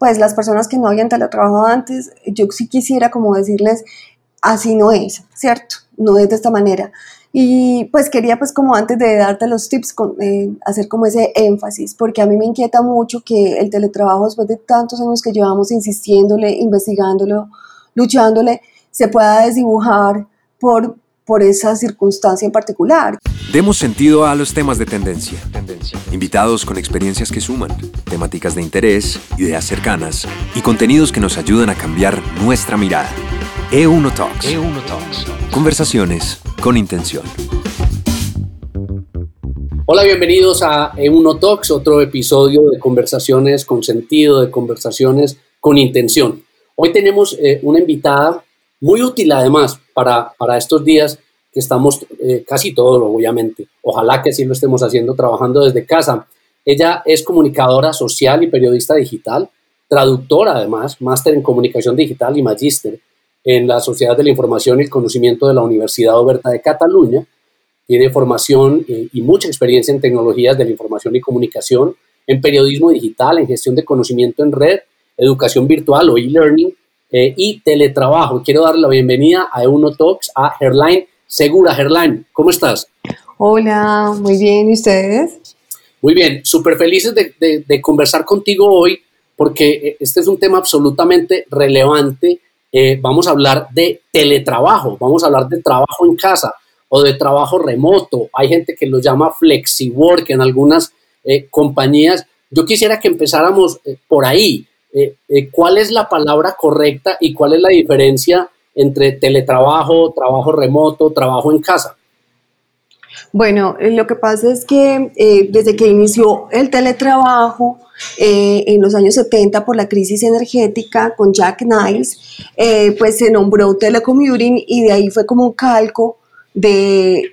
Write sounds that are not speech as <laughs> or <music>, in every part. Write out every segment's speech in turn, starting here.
pues las personas que no habían teletrabajado antes, yo sí quisiera como decirles, así no es, ¿cierto? No es de esta manera. Y pues quería pues como antes de darte los tips, eh, hacer como ese énfasis, porque a mí me inquieta mucho que el teletrabajo después de tantos años que llevamos insistiéndole, investigándolo, luchándole, se pueda desdibujar por, por esa circunstancia en particular. Demos sentido a los temas de tendencia. tendencia. Invitados con experiencias que suman, temáticas de interés, ideas cercanas y contenidos que nos ayudan a cambiar nuestra mirada. E1 Talks. E1 Talks. Conversaciones con intención. Hola, bienvenidos a E1 Talks, otro episodio de conversaciones con sentido, de conversaciones con intención. Hoy tenemos eh, una invitada muy útil además para, para estos días que estamos eh, casi todos, obviamente. Ojalá que así lo estemos haciendo trabajando desde casa. Ella es comunicadora social y periodista digital, traductora además, máster en comunicación digital y magíster en la Sociedad de la Información y el Conocimiento de la Universidad Oberta de Cataluña. Tiene formación eh, y mucha experiencia en tecnologías de la información y comunicación, en periodismo digital, en gestión de conocimiento en red, educación virtual o e-learning eh, y teletrabajo. Quiero darle la bienvenida a Uno Talks a Herline Segura. Herline, ¿cómo estás? Hola, muy bien. ¿Y ustedes? Muy bien, súper felices de, de conversar contigo hoy porque eh, este es un tema absolutamente relevante eh, vamos a hablar de teletrabajo, vamos a hablar de trabajo en casa o de trabajo remoto. Hay gente que lo llama flexiwork en algunas eh, compañías. Yo quisiera que empezáramos por ahí. ¿Cuál es la palabra correcta y cuál es la diferencia entre teletrabajo, trabajo remoto, trabajo en casa? Bueno, lo que pasa es que desde que inició el teletrabajo, eh, en los años 70 por la crisis energética con Jack Niles, eh, pues se nombró telecommuting y de ahí fue como un calco de,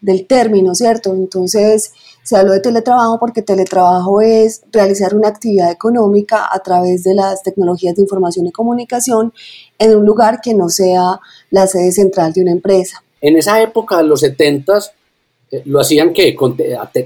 del término, ¿cierto? Entonces se habló de teletrabajo porque teletrabajo es realizar una actividad económica a través de las tecnologías de información y comunicación en un lugar que no sea la sede central de una empresa. En esa época, los 70 eh, ¿Lo hacían qué? ¿Con,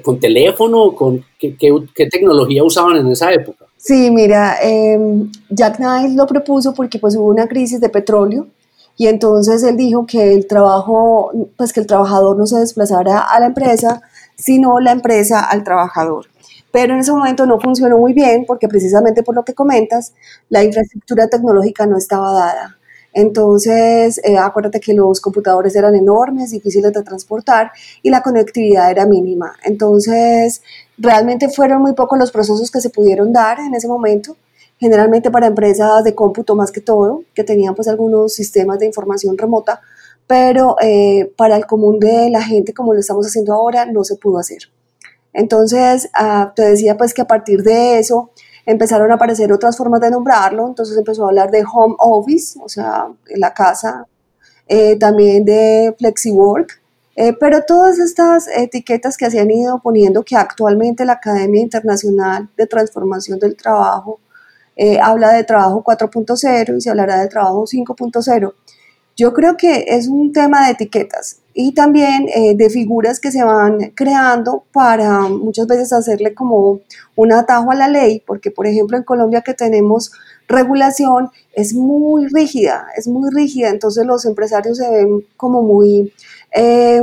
con teléfono? ¿Con qué, qué, tecnología usaban en esa época? Sí, mira, em, Jack Knight lo propuso porque pues hubo una crisis de petróleo y entonces él dijo que el trabajo, pues que el trabajador no se desplazara a la empresa, sino la empresa al trabajador. Pero en ese momento no funcionó muy bien porque precisamente por lo que comentas, la infraestructura tecnológica no estaba dada. Entonces, eh, acuérdate que los computadores eran enormes, difíciles de transportar y la conectividad era mínima. Entonces, realmente fueron muy pocos los procesos que se pudieron dar en ese momento, generalmente para empresas de cómputo más que todo, que tenían pues algunos sistemas de información remota, pero eh, para el común de la gente, como lo estamos haciendo ahora, no se pudo hacer. Entonces, ah, te decía pues que a partir de eso, empezaron a aparecer otras formas de nombrarlo, entonces empezó a hablar de home office, o sea, la casa, eh, también de flexiwork, eh, pero todas estas etiquetas que se han ido poniendo, que actualmente la Academia Internacional de Transformación del Trabajo eh, habla de trabajo 4.0 y se hablará de trabajo 5.0. Yo creo que es un tema de etiquetas y también eh, de figuras que se van creando para muchas veces hacerle como un atajo a la ley, porque por ejemplo en Colombia que tenemos regulación es muy rígida, es muy rígida, entonces los empresarios se ven como muy... Eh,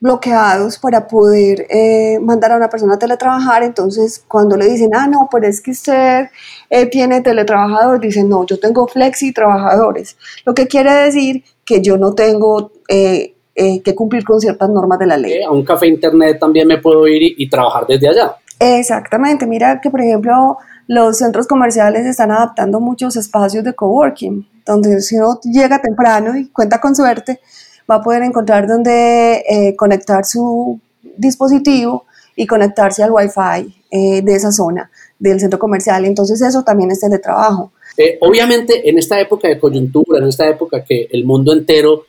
bloqueados para poder eh, mandar a una persona a teletrabajar, entonces cuando le dicen, ah, no, pero es que usted eh, tiene teletrabajadores, dicen, no, yo tengo flexi trabajadores, lo que quiere decir que yo no tengo eh, que cumplir con ciertas normas de la ley. A un café internet también me puedo ir y, trabajar desde allá. Exactamente, mira que por ejemplo los centros comerciales están adaptando muchos espacios de coworking, donde si uno llega temprano y cuenta con suerte, va a poder encontrar dónde eh, conectar su dispositivo y conectarse al Wi-Fi eh, de esa zona del centro comercial. Entonces eso también es teletrabajo. Eh, obviamente en esta época de coyuntura, en esta época que el mundo entero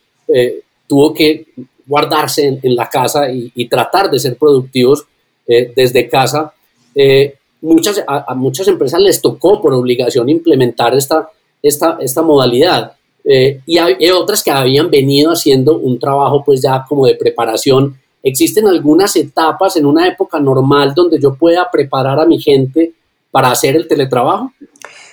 tuvo que guardarse en, la casa y, tratar de ser productivos desde casa, muchas, a, muchas empresas les tocó por obligación implementar esta, esta, esta modalidad. Eh, y hay, otras que habían venido haciendo un trabajo pues ya como de preparación. Existen algunas etapas en una época normal donde yo pueda preparar a mi gente para hacer el teletrabajo?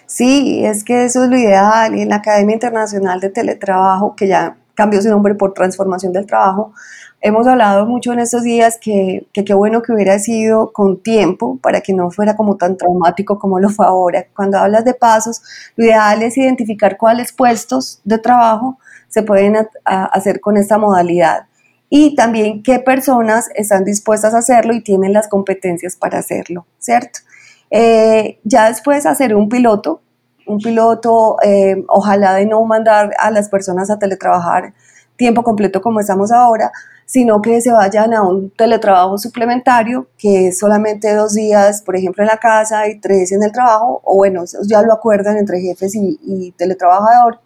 Sí, es que eso es lo ideal. Y en la Academia Internacional de Teletrabajo, que ya cambió su nombre por Transformación del Trabajo, hemos hablado mucho en estos días que qué bueno que hubiera sido con tiempo para que no fuera como tan traumático como lo fue ahora. Cuando hablas de pasos, lo ideal es identificar cuáles puestos de trabajo se pueden hacer con esta modalidad y también qué personas están dispuestas a hacerlo y tienen las competencias para hacerlo, ¿cierto? Eh, ya después hacer un piloto, un piloto, eh, ojalá de no mandar a las personas a teletrabajar tiempo completo como estamos ahora, sino que se vayan a un teletrabajo suplementario, que es solamente dos días, por ejemplo, en la casa y tres en el trabajo, o bueno, ya lo acuerdan entre jefes y, teletrabajador,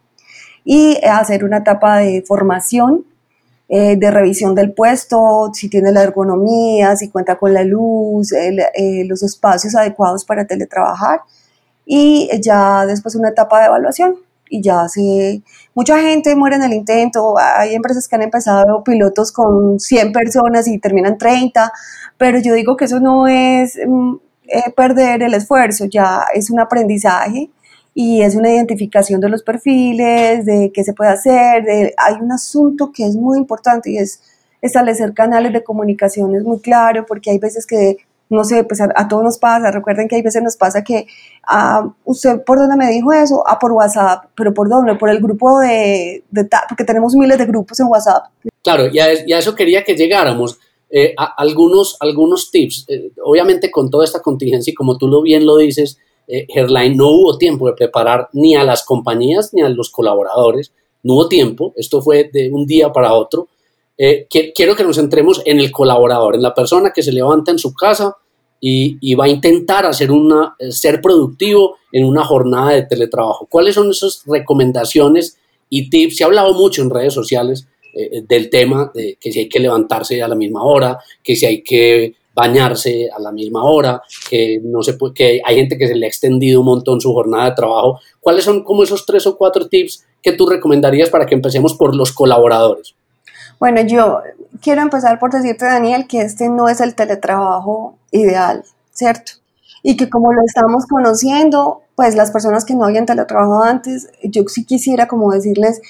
y hacer una etapa de formación eh, de revisión del puesto, si tiene la ergonomía, si cuenta con la luz, eh, los espacios adecuados para teletrabajar y ya después una etapa de evaluación y ya se... Mucha gente muere en el intento, hay empresas que han empezado pilotos con 100 personas y terminan 30, pero yo digo que eso no es mm, eh, perder el esfuerzo, ya es un aprendizaje y es una identificación de los perfiles, de qué se puede hacer. De, hay un asunto que es muy importante y es establecer canales de comunicaciones muy claro, porque hay veces que, no sé, pues a, todos nos pasa, recuerden que hay veces nos pasa que, ah, usted por dónde me dijo eso, ah, por WhatsApp, pero por dónde, por el grupo de, porque tenemos miles de grupos en WhatsApp. Claro, y a, eso quería que llegáramos. Eh, algunos, algunos tips, eh, obviamente con toda esta contingencia y como tú lo bien lo dices, eh, no hubo tiempo de preparar ni a las compañías ni a los colaboradores, no hubo tiempo, esto fue de un día para otro. Eh, quiero que nos centremos en el colaborador, en la persona que se levanta en su casa y, va a intentar hacer una, eh, ser productivo en una jornada de teletrabajo. ¿Cuáles son esas recomendaciones y tips? Se ha hablado mucho en redes sociales eh, del tema de que si hay que levantarse a la misma hora, que si hay que bañarse a la misma hora, que, no se puede, que hay gente que se le ha extendido un montón su jornada de trabajo. ¿Cuáles son como esos tres o cuatro tips que tú recomendarías para que empecemos por los colaboradores? Bueno, yo quiero empezar por decirte, Daniel, que este no es el teletrabajo ideal, ¿cierto? Y que como lo estamos conociendo, pues las personas que no habían teletrabajado antes, yo sí quisiera como decirles,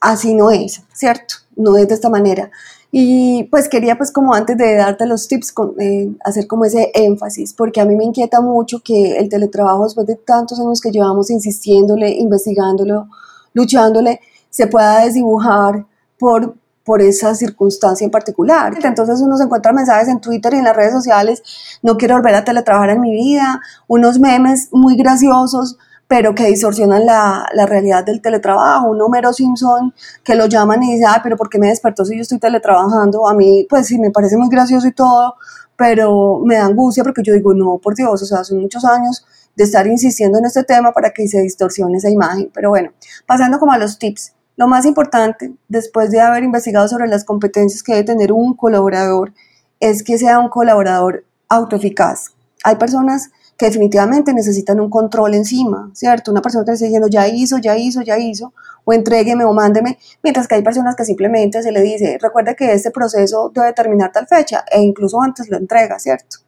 así no es, ¿cierto? No es de esta manera. Y pues quería pues como antes de darte los tips, eh, hacer como ese énfasis, porque a mí me inquieta mucho que el teletrabajo después de tantos años que llevamos insistiéndole, investigándolo, luchándole, se pueda desdibujar por, por esa circunstancia en particular. Entonces uno se encuentra mensajes en Twitter y en las redes sociales, no quiero volver a teletrabajar en mi vida, unos memes muy graciosos pero que distorsionan la, la, realidad del teletrabajo. Un número Simpson que lo llaman y dice, ah, pero ¿por qué me despertó si yo estoy teletrabajando? A mí, pues sí, me parece muy gracioso y todo, pero me da angustia porque yo digo, no, por Dios, o sea, son muchos años de estar insistiendo en este tema para que se distorsione esa imagen. Pero bueno, pasando como a los tips. Lo más importante, después de haber investigado sobre las competencias que debe tener un colaborador, es que sea un colaborador autoeficaz. Hay personas que definitivamente necesitan un control encima, ¿cierto? Una persona que está diciendo ya hizo, ya hizo, ya hizo, o entrégueme o mándeme, mientras que hay personas que simplemente se le dice, recuerde que este proceso debe terminar tal fecha, e incluso antes lo entrega, ¿cierto?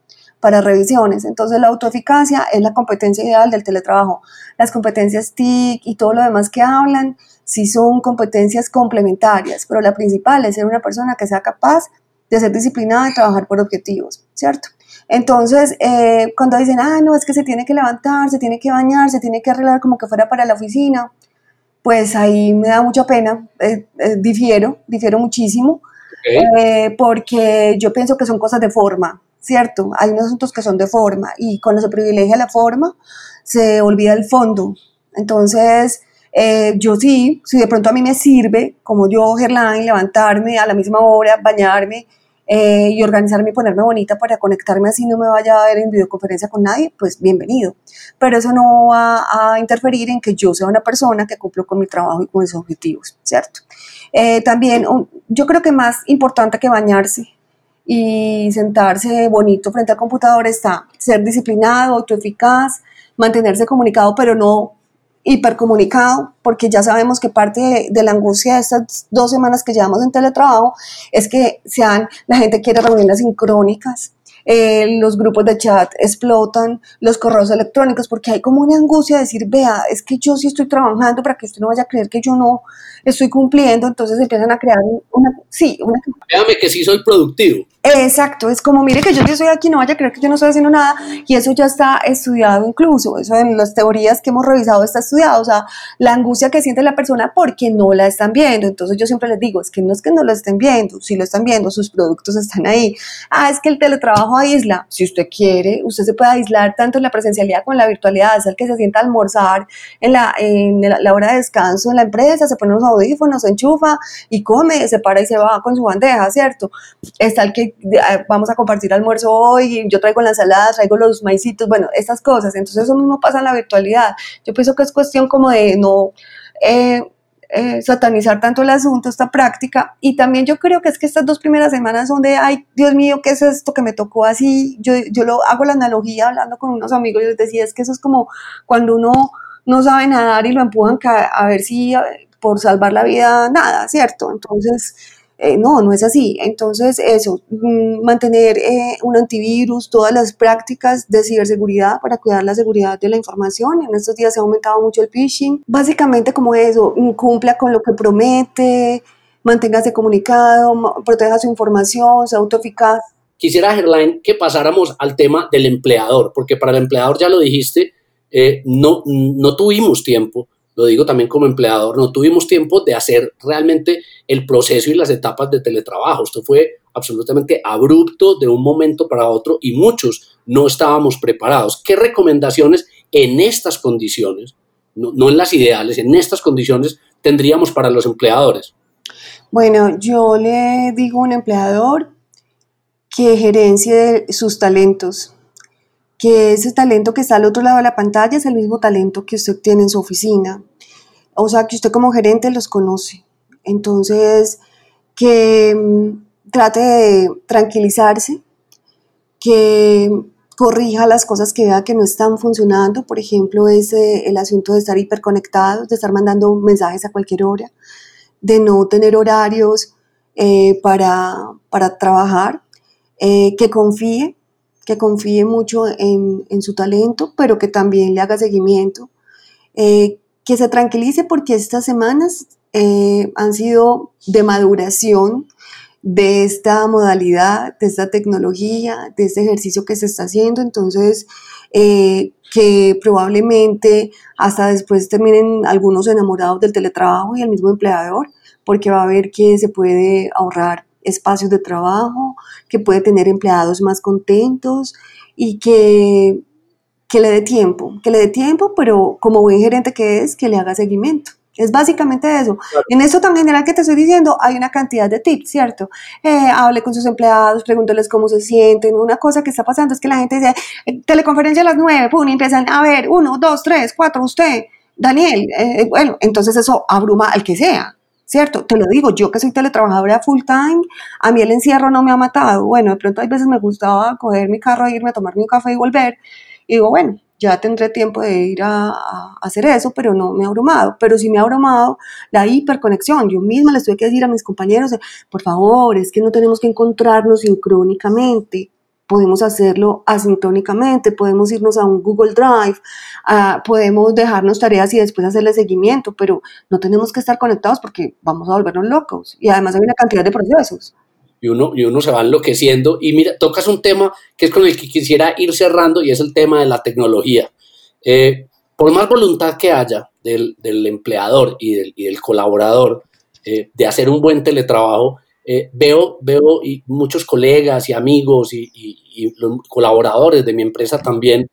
Para revisiones. Entonces, la autoeficacia es la competencia ideal del teletrabajo. Las competencias TIC y todo lo demás que hablan, sí son competencias complementarias, pero la principal es ser una persona que sea capaz de ser disciplinada y trabajar por objetivos, ¿cierto? Entonces, eh, cuando dicen, ah, no, es que se tiene que levantar, se tiene que bañar, se tiene que arreglar como que fuera para la oficina, pues ahí me da mucha pena, eh, eh, difiero, difiero muchísimo, porque yo pienso que son cosas de forma, ¿cierto? Hay unos asuntos que son de forma y cuando se privilegia la forma, se olvida el fondo. Entonces, yo sí, si de pronto a mí me sirve, como yo, Gerlain, levantarme a la misma hora, bañarme, eh, y organizarme y ponerme bonita para conectarme así no me vaya a ver en videoconferencia con nadie, pues bienvenido. Pero eso no va a interferir en que yo sea una persona que cumplo con mi trabajo y con mis objetivos, ¿cierto? Eh, también yo creo que más importante que bañarse y sentarse bonito frente al computador está ser disciplinado, autoeficaz, mantenerse comunicado, pero no hipercomunicado, porque ya sabemos que parte de, la angustia de estas dos semanas que llevamos en teletrabajo es que sean, la gente quiere reuniones sincrónicas, eh, los grupos de chat explotan, los correos electrónicos, porque hay como una angustia de decir, vea, es que yo sí estoy trabajando para que usted no vaya a creer que yo no estoy cumpliendo, entonces empiezan a crear una, sí, una... Déjame que sí soy productivo. Exacto, es como, mire que yo estoy aquí, no vaya a creer que yo no estoy haciendo nada, y eso ya está estudiado incluso, eso en las teorías que hemos revisado está estudiado, o sea, la angustia que siente la persona porque no la están viendo, entonces yo siempre les digo, es que no es que no lo estén viendo, si lo están viendo, sus productos están ahí, ah, es que el teletrabajo aísla, si usted quiere, usted se puede aislar tanto en la presencialidad como en la virtualidad, es el que se sienta a almorzar en la, en la, hora de descanso en la empresa, se pone unos audífonos, se enchufa y come, se para y se va con su bandeja, ¿cierto? Está el que vamos a compartir almuerzo hoy, yo traigo la ensalada, traigo los maicitos, bueno, estas cosas, entonces eso mismo pasa en la virtualidad. Yo pienso que es cuestión como de no... Eh, eh, satanizar tanto el asunto, esta práctica. Y también yo creo que es que estas dos primeras semanas son de, ay, Dios mío, ¿qué es esto que me tocó así? Yo, yo lo hago la analogía hablando con unos amigos y les decía, es que eso es como cuando uno no sabe nadar y lo empujan a ver si por salvar la vida, nada, ¿cierto? Entonces, eh, no, no es así. Entonces, eso, mm, mantener eh, un antivirus, todas las prácticas de ciberseguridad para cuidar la seguridad de la información. En estos días se ha aumentado mucho el phishing. Básicamente como eso, mm, cumpla con lo que promete, manténgase comunicado, proteja su información, sea autoeficaz. Quisiera, Gerlain, que pasáramos al tema del empleador, porque para el empleador, ya lo dijiste, eh, no, no tuvimos tiempo lo digo también como empleador, no tuvimos tiempo de hacer realmente el proceso y las etapas de teletrabajo. Esto fue absolutamente abrupto de un momento para otro y muchos no estábamos preparados. ¿Qué recomendaciones en estas condiciones, no, en las ideales, en estas condiciones tendríamos para los empleadores? Bueno, yo le digo a un empleador que gerencie sus talentos, que ese talento que está al otro lado de la pantalla es el mismo talento que usted tiene en su oficina. O sea, que usted como gerente los conoce. Entonces, que mm, trate de tranquilizarse, que corrija las cosas que vea que no están funcionando. Por ejemplo, es el asunto de estar hiperconectados, de estar mandando mensajes a cualquier hora, de no tener horarios eh, para, para, trabajar, eh, que confíe, que confíe mucho en, su talento, pero que también le haga seguimiento, eh, que se tranquilice porque estas semanas eh, han sido de maduración de esta modalidad, de esta tecnología, de este ejercicio que se está haciendo, entonces eh, que probablemente hasta después terminen algunos enamorados del teletrabajo y el mismo empleador, porque va a ver que se puede ahorrar espacios de trabajo, que puede tener empleados más contentos y que, que le dé tiempo, que le dé tiempo, pero como buen gerente que es, que le haga seguimiento. Es básicamente eso. En eso tan general que te estoy diciendo, hay una cantidad de tips, ¿cierto? Eh, hable con sus empleados, pregúnteles cómo se sienten. Una cosa que está pasando es que la gente dice, eh, teleconferencia a las nueve, pum, y empiezan a ver, uno, dos, tres, cuatro, usted, Daniel. Eh, bueno, entonces eso abruma al que sea. ¿Cierto? Te lo digo, yo que soy teletrabajadora full time, a mí el encierro no me ha matado. Bueno, de pronto hay veces me gustaba coger mi carro, irme a tomarme un café y volver. Y digo, bueno, ya tendré tiempo de ir a, hacer eso, pero no me ha abrumado. Pero sí me ha abrumado la hiperconexión. Yo misma les tuve que decir a mis compañeros, por favor, es que no tenemos que encontrarnos sincrónicamente podemos hacerlo asintónicamente, podemos irnos a un Google Drive, podemos dejarnos tareas y después hacerle seguimiento, pero no tenemos que estar conectados porque vamos a volvernos locos. Y además hay una cantidad de procesos. Y uno, y uno se va enloqueciendo. Y mira, tocas un tema que es con el que quisiera ir cerrando y es el tema de la tecnología. Eh, por más voluntad que haya del, del empleador y del, y del colaborador eh, de hacer un buen teletrabajo, eh, veo, veo y muchos colegas y amigos y, colaboradores de mi empresa también,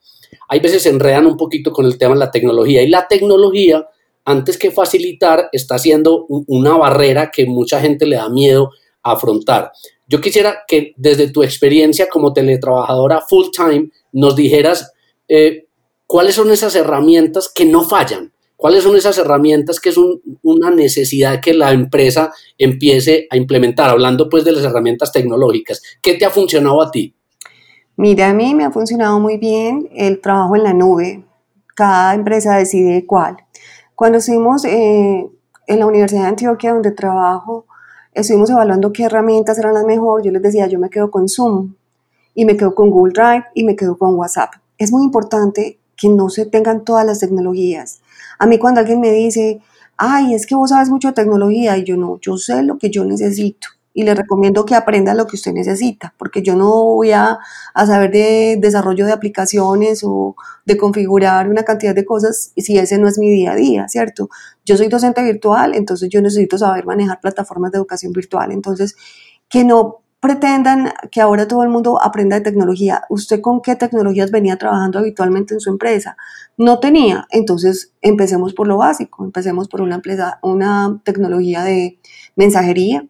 hay veces se enredan un poquito con el tema de la tecnología y la tecnología, antes que facilitar, está siendo una barrera que mucha gente le da miedo a afrontar. Yo quisiera que desde tu experiencia como teletrabajadora full time nos dijeras eh, cuáles son esas herramientas que no fallan, ¿Cuáles son esas herramientas que es una necesidad que la empresa empiece a implementar? Hablando pues de las herramientas tecnológicas. ¿Qué te ha funcionado a ti? Mira, a mí me ha funcionado muy bien el trabajo en la nube. Cada empresa decide cuál. Cuando estuvimos eh, en la Universidad de Antioquia, donde trabajo, estuvimos evaluando qué herramientas eran las mejores. Yo les decía, yo me quedo con Zoom. y me quedo con Google Drive y me quedo con WhatsApp. Es muy importante que no se tengan todas las tecnologías. A mí cuando alguien me dice, ay, es que vos sabes mucho de tecnología, y yo no, yo sé lo que yo necesito y le recomiendo que aprenda lo que usted necesita, porque yo no voy a, a, saber de desarrollo de aplicaciones o de configurar una cantidad de cosas si ese no es mi día a día, ¿cierto? Yo soy docente virtual, entonces yo necesito saber manejar plataformas de educación virtual, entonces que no pretendan que ahora todo el mundo aprenda de tecnología. ¿Usted con qué tecnologías venía trabajando habitualmente en su empresa? No tenía. Entonces, empecemos por lo básico. Empecemos por una, empresa, una tecnología de mensajería.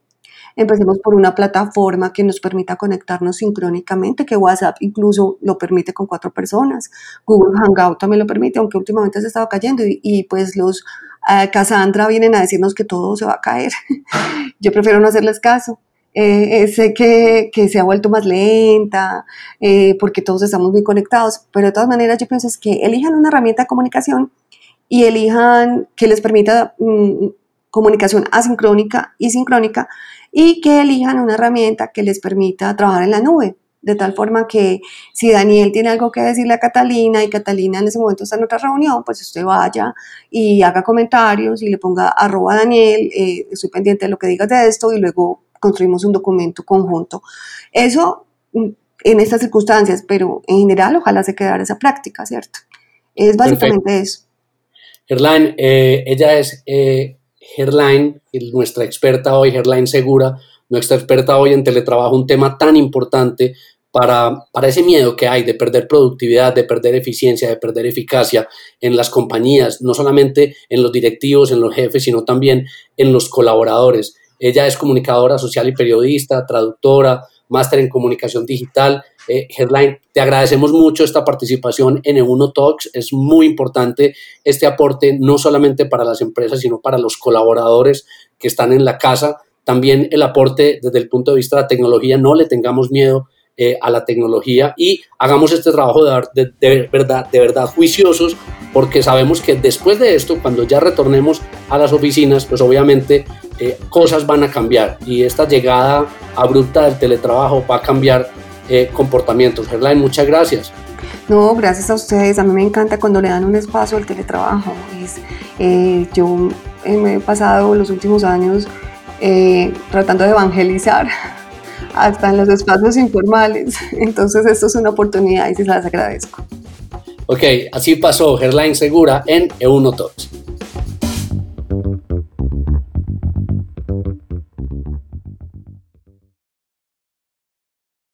Empecemos por una plataforma que nos permita conectarnos sincrónicamente, que WhatsApp incluso lo permite con cuatro personas. Google Hangout también lo permite, aunque últimamente se estaba cayendo y, pues los uh, Cassandra vienen a decirnos que todo se va a caer. <laughs> Yo prefiero no hacerles caso. Eh, sé que, que, se ha vuelto más lenta, eh, porque todos estamos muy conectados, pero de todas maneras yo pienso es que elijan una herramienta de comunicación y elijan que les permita mm, comunicación asincrónica y sincrónica y que elijan una herramienta que les permita trabajar en la nube. De tal forma que si Daniel tiene algo que decirle a Catalina y Catalina en ese momento está en otra reunión, pues usted vaya y haga comentarios y le ponga arroba Daniel, eh, estoy pendiente de lo que digas de esto y luego construimos un documento conjunto. Eso mm, en estas circunstancias, pero en general ojalá se quedara esa práctica, ¿cierto? Es básicamente eso. Gerlain, eh, ella es eh, Gerlain, nuestra experta hoy, Gerlain Segura, nuestra experta hoy en teletrabajo, un tema tan importante para, para, ese miedo que hay de perder productividad, de perder eficiencia, de perder eficacia en las compañías, no solamente en los directivos, en los jefes, sino también en los colaboradores. Ella es comunicadora social y periodista, traductora, máster en comunicación digital. Eh, Headline, te agradecemos mucho esta participación en E1 Talks. Es muy importante este aporte, no solamente para las empresas, sino para los colaboradores que están en la casa. También el aporte desde el punto de vista de la tecnología. No le tengamos miedo eh, a la tecnología y hagamos este trabajo de, de, verdad, de verdad juiciosos, porque sabemos que después de esto, cuando ya retornemos a las oficinas, pues obviamente eh, cosas van a cambiar y esta llegada abrupta del teletrabajo va a cambiar eh, comportamientos. Gerlain, muchas gracias. No, gracias a ustedes. A mí me encanta cuando le dan un espacio al teletrabajo. Eh, yo me he pasado los últimos años tratando de evangelizar <laughs> hasta en los espacios informales. <laughs> Entonces, esto es una oportunidad y se las agradezco. Ok, así pasó Gerlain Segura en E1 Talks.